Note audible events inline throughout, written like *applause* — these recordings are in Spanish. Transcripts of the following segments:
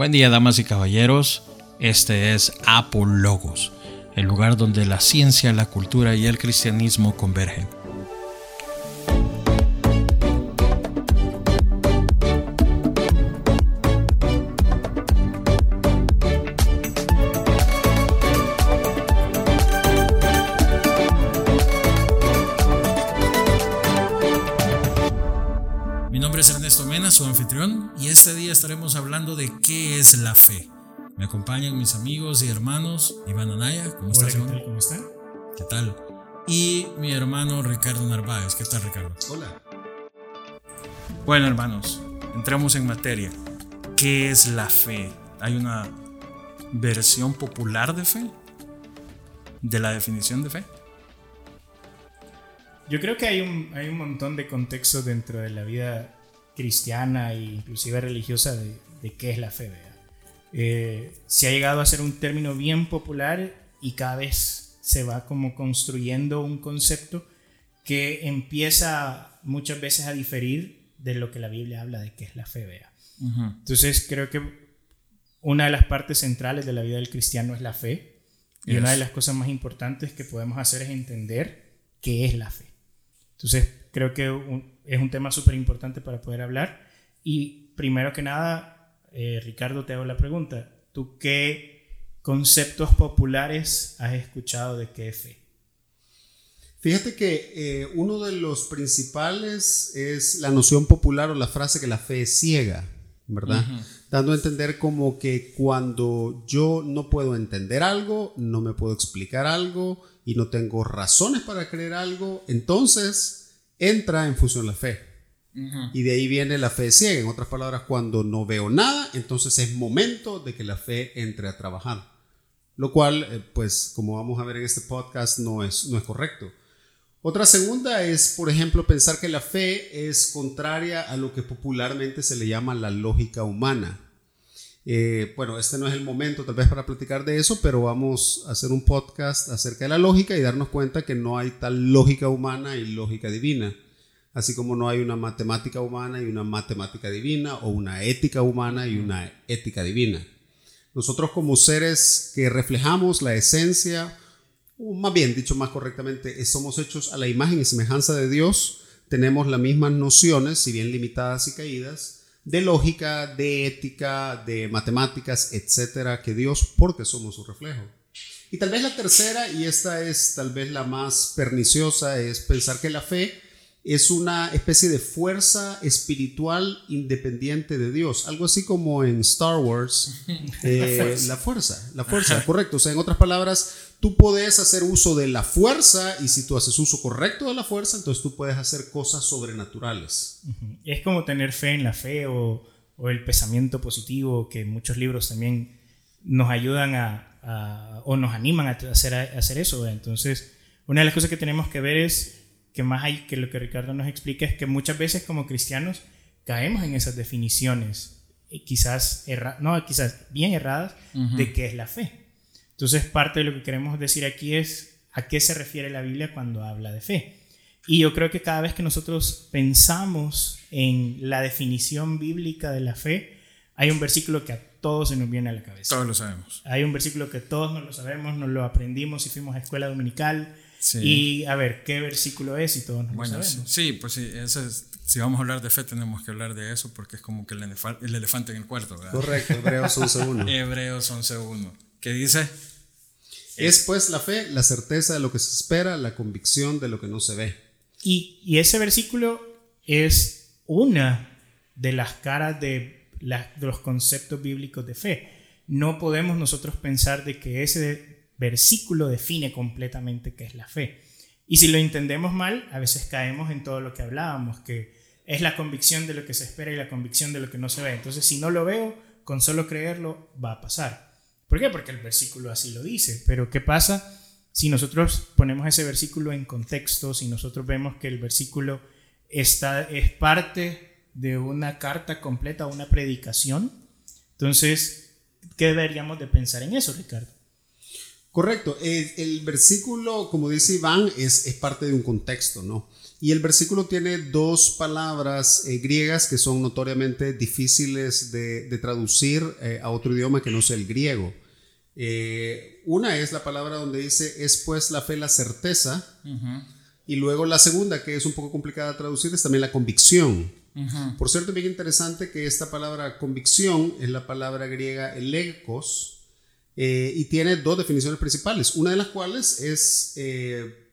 Buen día, damas y caballeros. Este es Apologos, el lugar donde la ciencia, la cultura y el cristianismo convergen. Es la fe. Me acompañan mis amigos y hermanos Iván Anaya, ¿cómo Hola, estás? ¿qué Iván? tal? ¿Cómo están? ¿Qué tal? Y mi hermano Ricardo Narváez, ¿qué tal Ricardo? Hola. Bueno hermanos, entramos en materia. ¿Qué es la fe? ¿Hay una versión popular de fe? ¿De la definición de fe? Yo creo que hay un, hay un montón de contextos dentro de la vida cristiana e inclusive religiosa de, de qué es la fe. ¿verdad? Eh, se ha llegado a ser un término bien popular y cada vez se va como construyendo un concepto que empieza muchas veces a diferir de lo que la Biblia habla de qué es la fe. ¿verdad? Entonces creo que una de las partes centrales de la vida del cristiano es la fe. Y Yes. una de las cosas más importantes que podemos hacer es entender qué es la fe. Entonces creo que un- es un tema súper importante para poder hablar. Y primero que nada, eh, Ricardo, te hago la pregunta. ¿Tú qué conceptos populares has escuchado de qué es fe? Fíjate que eh, uno de los principales es la noción popular o la frase que la fe es ciega, ¿verdad? Dando a entender como que cuando yo no puedo entender algo, no me puedo explicar algo y no tengo razones para creer algo, entonces entra en función la fe. Y de ahí viene la fe ciega. En otras palabras, cuando no veo nada, entonces es momento de que la fe entre a trabajar. Lo cual, eh, pues, como vamos a ver en este podcast, no es, no es correcto. Otra segunda es, por ejemplo, pensar que la fe es contraria a lo que popularmente se le llama la lógica humana. Eh, bueno, este no es el momento tal vez para platicar de eso, pero vamos a hacer un podcast acerca de la lógica y darnos cuenta que no hay tal lógica humana y lógica divina. Así como no hay una matemática humana y una matemática divina, o una ética humana y una ética divina. Nosotros como seres que reflejamos la esencia, o más bien dicho más correctamente, somos hechos a la imagen y semejanza de Dios, tenemos las mismas nociones, si bien limitadas y caídas, de lógica, de ética, de matemáticas, etcétera, que Dios, porque somos su reflejo. Y tal vez la tercera, y esta es tal vez la más perniciosa, es pensar que la fe es una especie de fuerza espiritual independiente de Dios, algo así como en Star Wars, *laughs* eh, la fuerza, la fuerza, correcto. O sea, en otras palabras, tú puedes hacer uso de la fuerza y si tú haces uso correcto de la fuerza, entonces tú puedes hacer cosas sobrenaturales. Es como tener fe en la fe o, o el pensamiento positivo, que muchos libros también nos ayudan a, a- o nos animan a hacer, a hacer eso. Entonces, una de las cosas que tenemos que ver es que más hay que lo que Ricardo nos explica es que muchas veces como cristianos caemos en esas definiciones, eh, quizás, erra- no, quizás bien erradas, de qué es la fe. Entonces, parte de lo que queremos decir aquí es a qué se refiere la Biblia cuando habla de fe. Y yo creo que cada vez que nosotros pensamos en la definición bíblica de la fe, hay un versículo que a todos se nos viene a la cabeza. Todos lo sabemos. Hay un versículo que todos nos lo sabemos, nos lo aprendimos y fuimos a escuela dominical. Sí. Y a ver, ¿qué versículo es? Y todos nos Bueno, lo sí, sabemos. sí, pues sí, eso es- si vamos a hablar de fe tenemos que hablar de eso porque es como que el, el elefante en el cuarto, ¿verdad? Correcto, Hebreos 11.1. *laughs* Hebreos 11.1. ¿Qué dice? Es pues la fe, la certeza de lo que se espera, la convicción de lo que no se ve. Y, y ese versículo es una de las caras de, la- de los conceptos bíblicos de fe. No podemos nosotros pensar de que ese versículo define completamente qué es la fe. Y si lo entendemos mal, a veces caemos en todo lo que hablábamos, que es la convicción de lo que se espera y la convicción de lo que no se ve. Entonces, si no lo veo, con solo creerlo va a pasar. ¿Por qué? Porque el versículo así lo dice. Pero ¿qué pasa si nosotros ponemos ese versículo en contexto, si nosotros vemos que el versículo está, es parte de una carta completa, una predicación? Entonces, ¿qué deberíamos de pensar en eso, Ricardo? Correcto. El, el versículo, como dice Iván, es, es parte de un contexto, ¿no? Y el versículo tiene dos palabras eh, griegas que son notoriamente difíciles de, traducir eh, a otro idioma que no sea el griego. Eh, una es la palabra donde dice, es pues la fe la certeza. Y luego la segunda, que es un poco complicada de traducir, es también la convicción. Por cierto, bien interesante que esta palabra convicción es la palabra griega elegos y tiene dos definiciones principales, una de las cuales es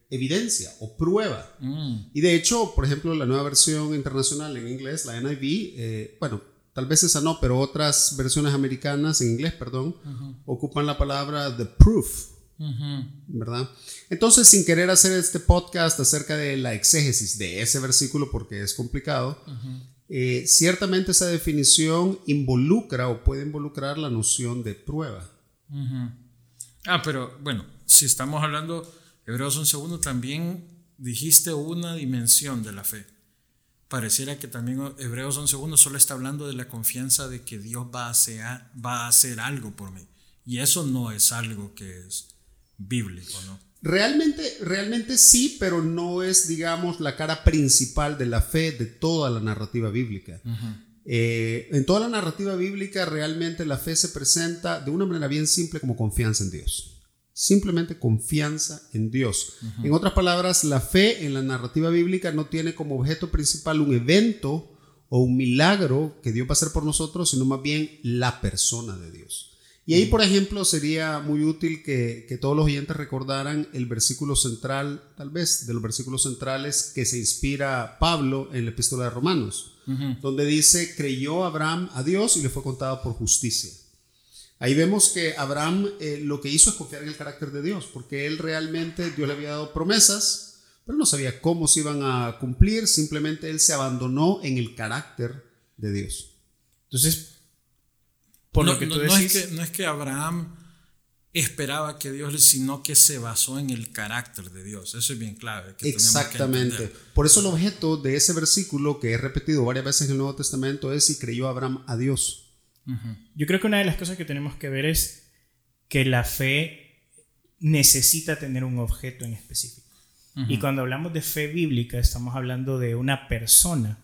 evidencia o prueba. Mm. Y de hecho, por ejemplo, la nueva versión internacional en inglés, la NIV, eh, bueno, tal vez esa no, pero otras versiones americanas en inglés, perdón, ocupan la palabra the proof. ¿Verdad? Entonces, sin querer hacer este podcast acerca de la exégesis de ese versículo, porque es complicado, eh, ciertamente esa definición involucra o puede involucrar la noción de prueba. Ah, pero bueno, si estamos hablando Hebreos 11.1 también dijiste una dimensión de la fe. Pareciera que también Hebreos 11.1 solo está hablando de la confianza de que Dios va a, hacer, va a hacer algo por mí. Y eso no es algo que es bíblico, ¿no? Realmente, realmente sí, pero no es, digamos, la cara principal de la fe de toda la narrativa bíblica. Eh, en toda la narrativa bíblica realmente la fe se presenta de una manera bien simple como confianza en Dios simplemente confianza en Dios. En otras palabras, la fe en la narrativa bíblica no tiene como objeto principal un evento o un milagro que Dios va a hacer por nosotros, sino más bien la persona de Dios. Y ahí, por ejemplo, sería muy útil que, todos los oyentes recordaran el versículo central, tal vez, de los versículos centrales que se inspira Pablo en la epístola de Romanos, donde dice, creyó Abraham a Dios y le fue contado por justicia. Ahí vemos que Abraham eh, lo que hizo es confiar en el carácter de Dios, porque él realmente, Dios le había dado promesas, pero no sabía cómo se iban a cumplir, simplemente él se abandonó en el carácter de Dios. Entonces, por no, lo que tú no, es que, no es que Abraham esperaba que Dios, sino que se basó en el carácter de Dios. Eso es bien clave. Exactamente. Por eso el objeto de ese versículo que he repetido varias veces en el Nuevo Testamento es si creyó Abraham a Dios. Yo creo que una de las cosas que tenemos que ver es que la fe necesita tener un objeto en específico. Y cuando hablamos de fe bíblica, estamos hablando de una persona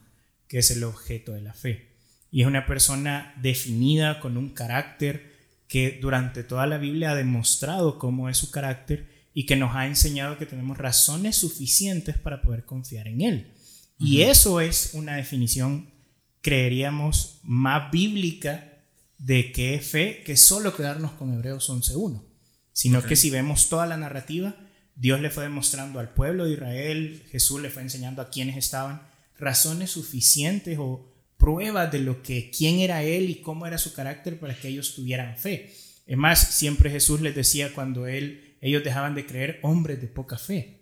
que es el objeto de la fe. Y es una persona definida con un carácter que durante toda la Biblia ha demostrado cómo es su carácter y que nos ha enseñado que tenemos razones suficientes para poder confiar en Él. Y eso es una definición, creeríamos, más bíblica de qué fe que solo quedarnos con Hebreos 11.1, sino que si vemos toda la narrativa, Dios le fue demostrando al pueblo de Israel, Jesús le fue enseñando a quienes estaban razones suficientes o pruebas de lo que quién era él y cómo era su carácter para que ellos tuvieran fe. Es más, siempre Jesús les decía cuando él ellos dejaban de creer hombres de poca fe.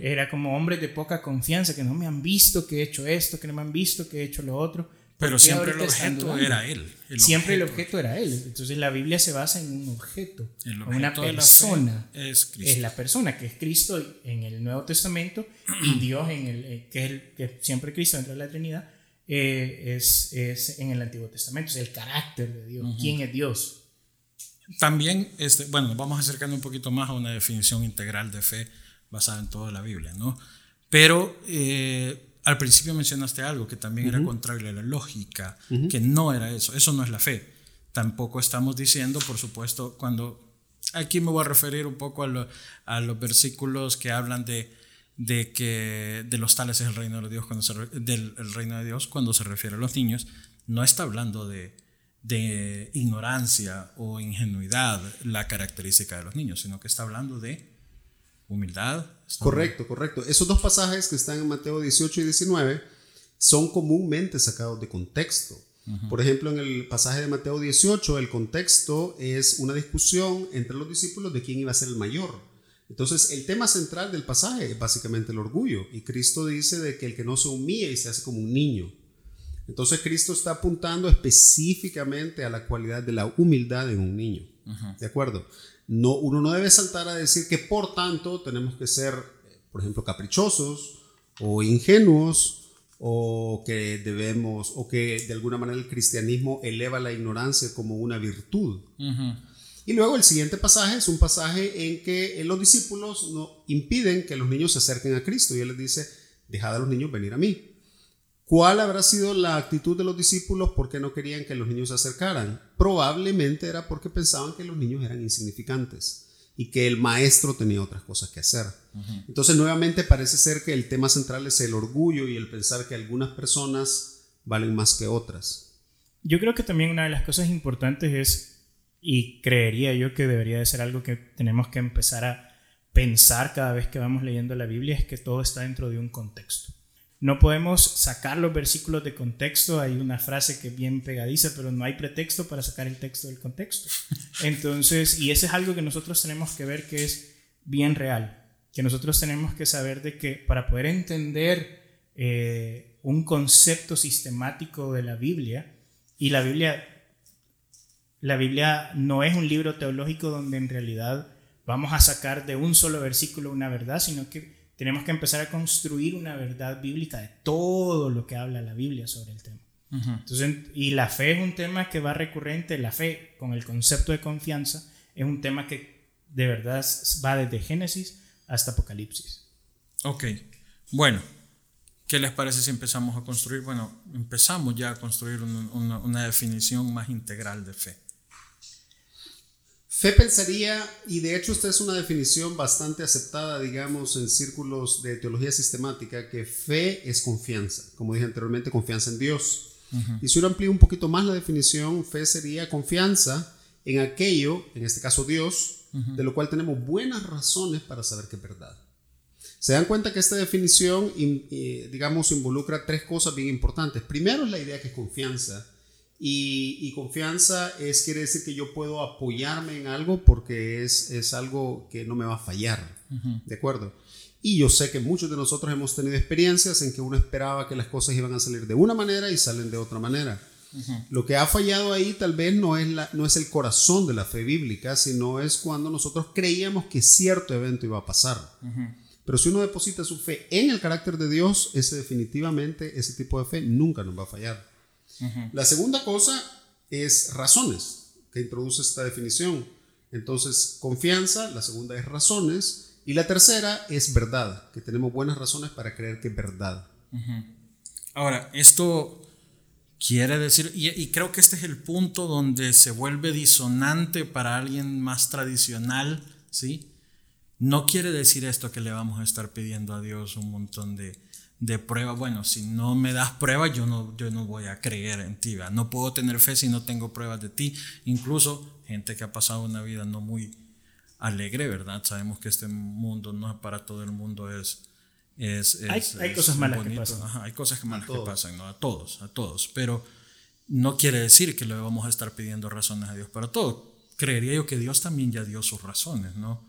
Era como hombres de poca confianza que no me han visto que he hecho esto, que no me han visto que he hecho lo otro. Pero siempre el objeto era él. siempre el objeto era él. Entonces la Biblia se basa en un objeto, en una persona. es, es, la persona que es Cristo en el Nuevo Testamento y Dios en el eh, que es el que siempre Cristo dentro de la Trinidad eh, es, es, en el Antiguo Testamento. Es el carácter de Dios. ¿Quién es Dios? También, este, bueno, vamos acercando un poquito más a una definición integral de fe basada en toda la Biblia, ¿no? Pero eh, al principio mencionaste algo que también era contrario a la lógica, que no era eso, eso no es la fe. Tampoco estamos diciendo, por supuesto, cuando aquí me voy a referir un poco a, los versículos que hablan de, de, que de los tales es el reino de Dios cuando se, del reino de Dios cuando se refiere a los niños, no está hablando de, de ignorancia o ingenuidad la característica de los niños, sino que está hablando de humildad. Correcto, correcto. Esos dos pasajes que están en Mateo 18 y 19 son comúnmente sacados de contexto. Por ejemplo, en el pasaje de Mateo 18, el contexto es una discusión entre los discípulos de quién iba a ser el mayor. Entonces, el tema central del pasaje es básicamente el orgullo. Y Cristo dice de que el que no se humilla y se hace como un niño. Entonces, Cristo está apuntando específicamente a la cualidad de la humildad en un niño. ¿De acuerdo? No, uno no debe saltar a decir que por tanto tenemos que ser, por ejemplo, caprichosos o ingenuos o que debemos, o que de alguna manera el cristianismo eleva la ignorancia como una virtud. Y luego el siguiente pasaje es un pasaje en que los discípulos no impiden que los niños se acerquen a Cristo y él les dice, dejad a los niños venir a mí. ¿Cuál habrá sido la actitud de los discípulos? ¿Por qué no querían que los niños se acercaran? Probablemente era porque pensaban que los niños eran insignificantes y que el maestro tenía otras cosas que hacer. Entonces, nuevamente parece ser que el tema central es el orgullo y el pensar que algunas personas valen más que otras. Yo creo que también una de las cosas importantes es, y creería yo que debería de ser algo que tenemos que empezar a pensar cada vez que vamos leyendo la Biblia, es que todo está dentro de un contexto. No podemos sacar los versículos de contexto. Hay una frase que es bien pegadiza, pero no hay pretexto para sacar el texto del contexto. *laughs* Entonces, y eso es algo que nosotros tenemos que ver que es bien real. Que nosotros tenemos que saber de que para poder entender eh, un concepto sistemático de la Biblia, y la Biblia, la Biblia no es un libro teológico donde en realidad vamos a sacar de un solo versículo una verdad, sino que tenemos que empezar a construir una verdad bíblica de todo lo que habla la Biblia sobre el tema. Entonces, y la fe es un tema que va recurrente, la fe con el concepto de confianza es un tema que de verdad va desde Génesis hasta Apocalipsis. Ok, bueno, ¿qué les parece si empezamos a construir? Bueno, empezamos ya a construir una definición más integral de fe. Fe pensaría, y de hecho esta es una definición bastante aceptada, digamos, en círculos de teología sistemática, que fe es confianza, como dije anteriormente, confianza en Dios. Y si uno amplía un poquito más la definición, fe sería confianza en aquello, en este caso Dios, de lo cual tenemos buenas razones para saber que es verdad. Se dan cuenta que esta definición, digamos, involucra tres cosas bien importantes. Primero es la idea que es confianza y, confianza es, quiere decir que yo puedo apoyarme en algo porque es, es algo que no me va a fallar. ¿De acuerdo? Y yo sé que muchos de nosotros hemos tenido experiencias en que uno esperaba que las cosas iban a salir de una manera y salen de otra manera. Lo que ha fallado ahí tal vez no es, la, no es el corazón de la fe bíblica, sino es cuando nosotros creíamos que cierto evento iba a pasar. Pero si uno deposita su fe en el carácter de Dios, ese definitivamente, ese tipo de fe nunca nos va a fallar. La segunda cosa es razones, que introduce esta definición. Entonces, confianza, la segunda es razones, y la tercera es verdad, que tenemos buenas razones para creer que es verdad. Ahora, esto quiere decir, y, creo que este es el punto donde se vuelve disonante para alguien más tradicional, ¿sí? No quiere decir esto que le vamos a estar pidiendo a Dios un montón de, de prueba, bueno, si no me das pruebas, yo no, yo no voy a creer en ti. No puedo tener fe si no tengo pruebas de ti. Incluso gente que ha pasado una vida no muy alegre, ¿verdad? Sabemos que este mundo no es para todo el mundo, es... es, hay, cosas malas que pasan. hay cosas malas que pasan, ¿no? A todos, a todos. Pero no quiere decir que le vamos a estar pidiendo razones a Dios para todo. Creería yo que Dios también ya dio sus razones, ¿no?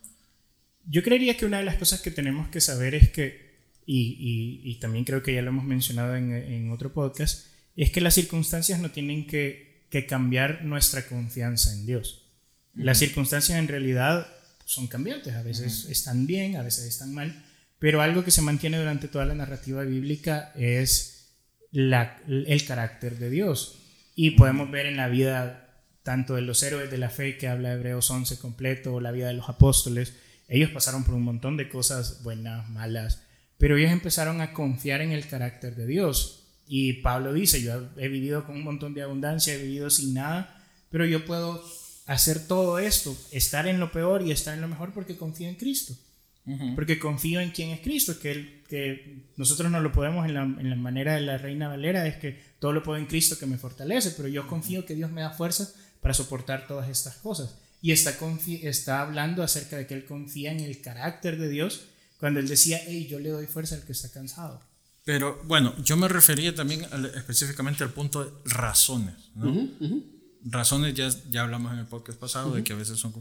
Yo creería que una de las cosas que tenemos que saber es que y, también creo que ya lo hemos mencionado en, otro podcast, es que las circunstancias no tienen que, cambiar nuestra confianza en Dios. Las circunstancias en realidad son cambiantes, a veces están bien, a veces están mal, pero algo que se mantiene durante toda la narrativa bíblica es el carácter de Dios. Y podemos ver en la vida tanto de los héroes de la fe que habla Hebreos 11 completo, o la vida de los apóstoles, ellos pasaron por un montón de cosas buenas, malas, pero ellos empezaron a confiar en el carácter de Dios. Y Pablo dice, yo he vivido con un montón de abundancia, he vivido sin nada, pero yo puedo hacer todo esto, estar en lo peor y estar en lo mejor porque confío en Cristo. Porque confío en quién es Cristo, que, que nosotros no lo podemos en la, en la, manera de la Reina Valera, es que todo lo puedo en Cristo que me fortalece, pero yo confío que Dios me da fuerzas para soportar todas estas cosas. Y está, está hablando acerca de que Él confía en el carácter de Dios cuando él decía, hey, yo le doy fuerza al que está cansado. Pero bueno, yo me refería también específicamente al punto de razones. ¿no? Razones ya, ya hablamos en el podcast pasado de que a veces son,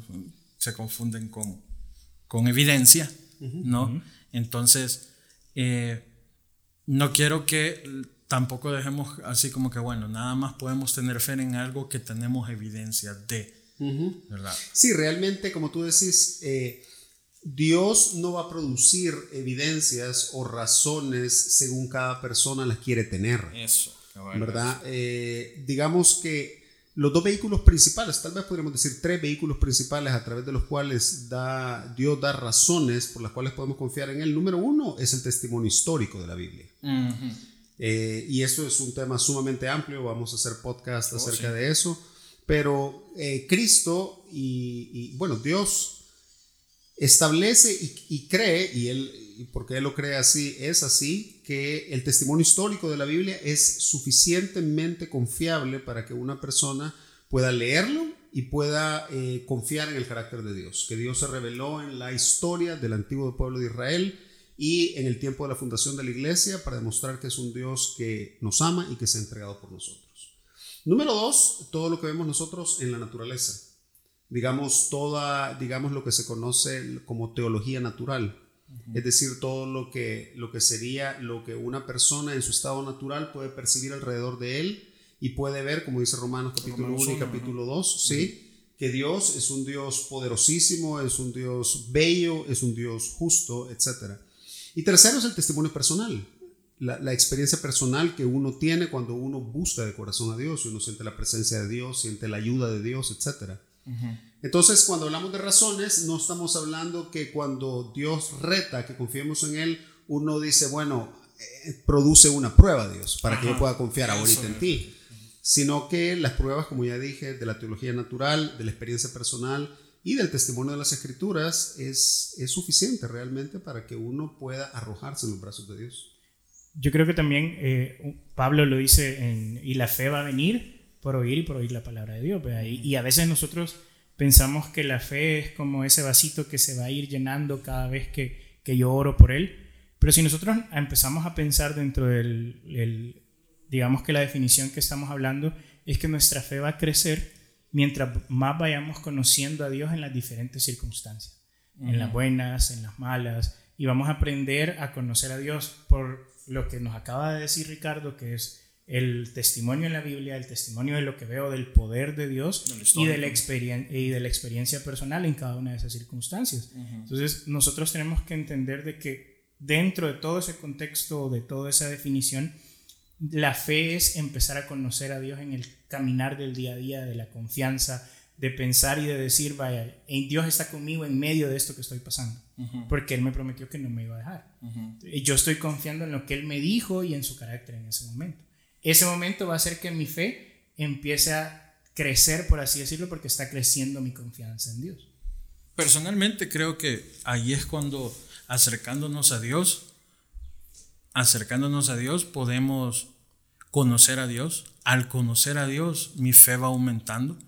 se confunden con, con evidencia, ¿no? Entonces, eh, no quiero que tampoco dejemos así como que, bueno, nada más podemos tener fe en algo que tenemos evidencia de, ¿verdad? Sí, realmente, como tú decís, eh, Dios no va a producir evidencias o razones según cada persona las quiere tener. Eso, ¿verdad? Eh, digamos que los dos vehículos principales, tal vez podríamos decir tres vehículos principales a través de los cuales da, Dios da razones por las cuales podemos confiar en Él. Número uno es el testimonio histórico de la Biblia. Eh, y eso es un tema sumamente amplio, vamos a hacer podcast oh, acerca de eso. Pero eh, Cristo y, bueno, Dios establece y, cree, y Él, porque Él lo cree así, es así, que el testimonio histórico de la Biblia es suficientemente confiable para que una persona pueda leerlo y pueda eh, confiar en el carácter de Dios, que Dios se reveló en la historia del antiguo pueblo de Israel y en el tiempo de la fundación de la iglesia para demostrar que es un Dios que nos ama y que se ha entregado por nosotros. Número dos, todo lo que vemos nosotros en la naturaleza. Digamos, toda, digamos lo que se conoce como teología natural. Es decir, todo lo que, lo que sería lo que una persona en su estado natural puede percibir alrededor de él y puede ver, como dice Romanos capítulo 1 y capítulo 2, ¿sí? que Dios es un Dios poderosísimo, es un Dios bello, es un Dios justo, etc. Y tercero es el testimonio personal, la, experiencia personal que uno tiene cuando uno busca de corazón a Dios, uno siente la presencia de Dios, siente la ayuda de Dios, etc. Entonces, cuando hablamos de razones, no estamos hablando que cuando Dios reta que confiemos en Él, uno dice, bueno, eh, produce una prueba, Dios, para que yo pueda confiar ahorita en ti. Sino que las pruebas, como ya dije, de la teología natural, de la experiencia personal y del testimonio de las escrituras, es, es suficiente realmente para que uno pueda arrojarse en los brazos de Dios. Yo creo que también eh, Pablo lo dice, en, y la fe va a venir por oír y por oír la palabra de Dios. Y, y, a veces nosotros pensamos que la fe es como ese vasito que se va a ir llenando cada vez que, que yo oro por él. Pero si nosotros empezamos a pensar dentro del, el, digamos que la definición que estamos hablando, es que nuestra fe va a crecer mientras más vayamos conociendo a Dios en las diferentes circunstancias, en las buenas, en las malas, y vamos a aprender a conocer a Dios por lo que nos acaba de decir Ricardo, que es el testimonio en la Biblia, el testimonio de lo que veo del poder de Dios y de, la y de la experiencia personal en cada una de esas circunstancias. Entonces, nosotros tenemos que entender de que dentro de todo ese contexto, de toda esa definición, la fe es empezar a conocer a Dios en el caminar del día a día, de la confianza, de pensar y de decir, vaya, Dios está conmigo en medio de esto que estoy pasando, porque Él me prometió que no me iba a dejar. Y yo estoy confiando en lo que Él me dijo y en su carácter en ese momento. Ese momento va a hacer que mi fe empiece a crecer, por así decirlo, porque está creciendo mi confianza en Dios. Personalmente creo que ahí es cuando acercándonos a Dios, acercándonos a Dios podemos conocer a Dios. Al conocer a Dios, mi fe va aumentando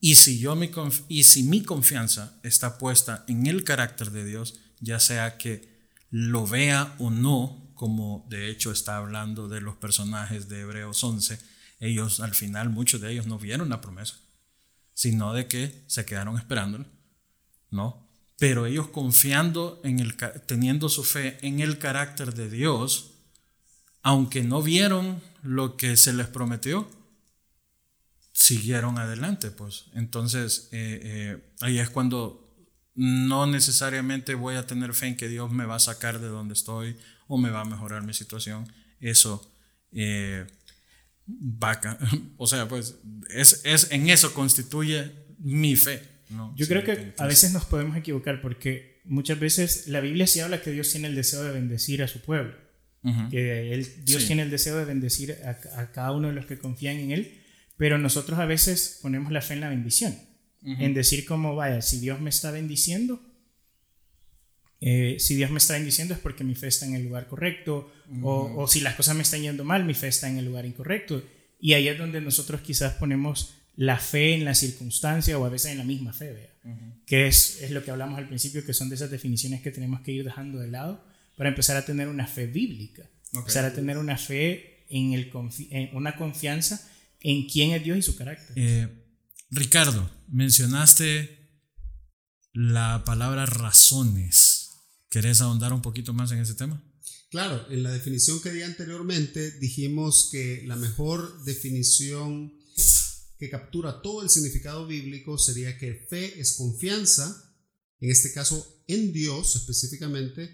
y si, yo mi y si mi confianza está puesta en el carácter de Dios, ya sea que lo vea o no, como de hecho está hablando de los personajes de Hebreos 11, ellos al final, muchos de ellos no vieron la promesa, sino de que se quedaron esperándola, ¿no? Pero ellos confiando en el, teniendo su fe en el carácter de Dios, aunque no vieron lo que se les prometió, siguieron adelante, pues. Entonces, eh, eh, ahí es cuando no necesariamente voy a tener fe en que Dios me va a sacar de donde estoy o me va a mejorar mi situación. Eso eh, *laughs* o sea, pues es, es, en eso constituye mi fe. Yo creo que a veces nos podemos equivocar porque muchas veces la Biblia sí habla que Dios tiene el deseo de bendecir a su pueblo, que él, Dios tiene el deseo de bendecir a, a, cada uno de los que confían en Él, pero nosotros a veces ponemos la fe en la bendición, en decir como, vaya, si Dios me está bendiciendo, eh, si Dios me está bendiciendo es porque mi fe está en el lugar correcto, o, si las cosas me están yendo mal, mi fe está en el lugar incorrecto. Y ahí es donde nosotros quizás ponemos la fe en la circunstancia o a veces en la misma fe, ¿vea? que es, es lo que hablamos al principio, que son de esas definiciones que tenemos que ir dejando de lado para empezar a tener una fe bíblica, empezar a tener una fe en, el, en una confianza en quién es Dios y su carácter. Eh, Ricardo, mencionaste la palabra razones. ¿Querés ahondar un poquito más en ese tema? Claro, en la definición que di anteriormente dijimos que la mejor definición que captura todo el significado bíblico sería que fe es confianza, en este caso en Dios específicamente,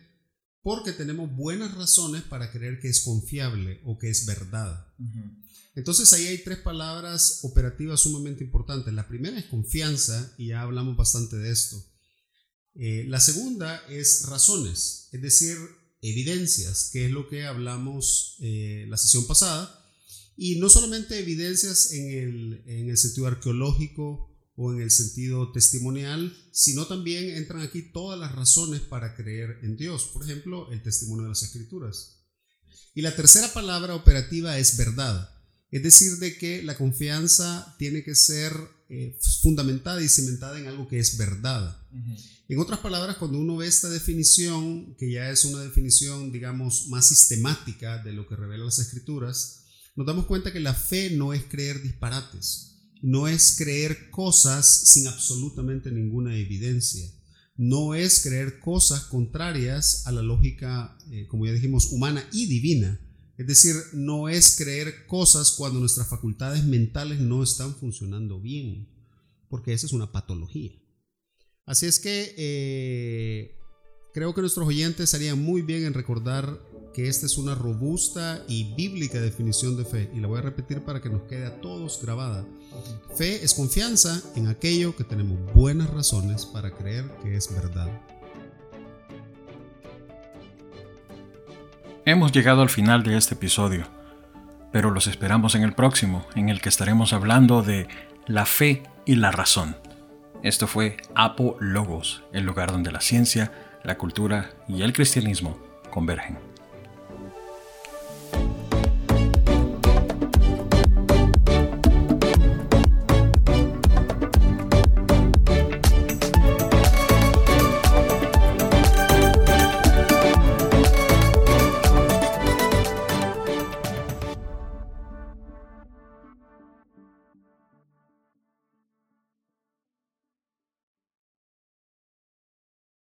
porque tenemos buenas razones para creer que es confiable o que es verdad. Entonces ahí hay tres palabras operativas sumamente importantes. La primera es confianza y ya hablamos bastante de esto. Eh, la segunda es razones, es decir, evidencias, que es lo que hablamos eh, la sesión pasada. Y no solamente evidencias en el, en el sentido arqueológico o en el sentido testimonial, sino también entran aquí todas las razones para creer en Dios. Por ejemplo, el testimonio de las escrituras. Y la tercera palabra operativa es verdad. Es decir, de que la confianza tiene que ser eh, fundamentada y cimentada en algo que es verdad. En otras palabras, cuando uno ve esta definición, que ya es una definición, digamos, más sistemática de lo que revelan las escrituras, nos damos cuenta que la fe no es creer disparates, no es creer cosas sin absolutamente ninguna evidencia, no es creer cosas contrarias a la lógica, eh, como ya dijimos, humana y divina. Es decir, no es creer cosas cuando nuestras facultades mentales no están funcionando bien, porque esa es una patología. Así es que eh, creo que nuestros oyentes harían muy bien en recordar que esta es una robusta y bíblica definición de fe, y la voy a repetir para que nos quede a todos grabada. Fe es confianza en aquello que tenemos buenas razones para creer que es verdad. Hemos llegado al final de este episodio, pero los esperamos en el próximo, en el que estaremos hablando de la fe y la razón. Esto fue Apo Logos, el lugar donde la ciencia, la cultura y el cristianismo convergen.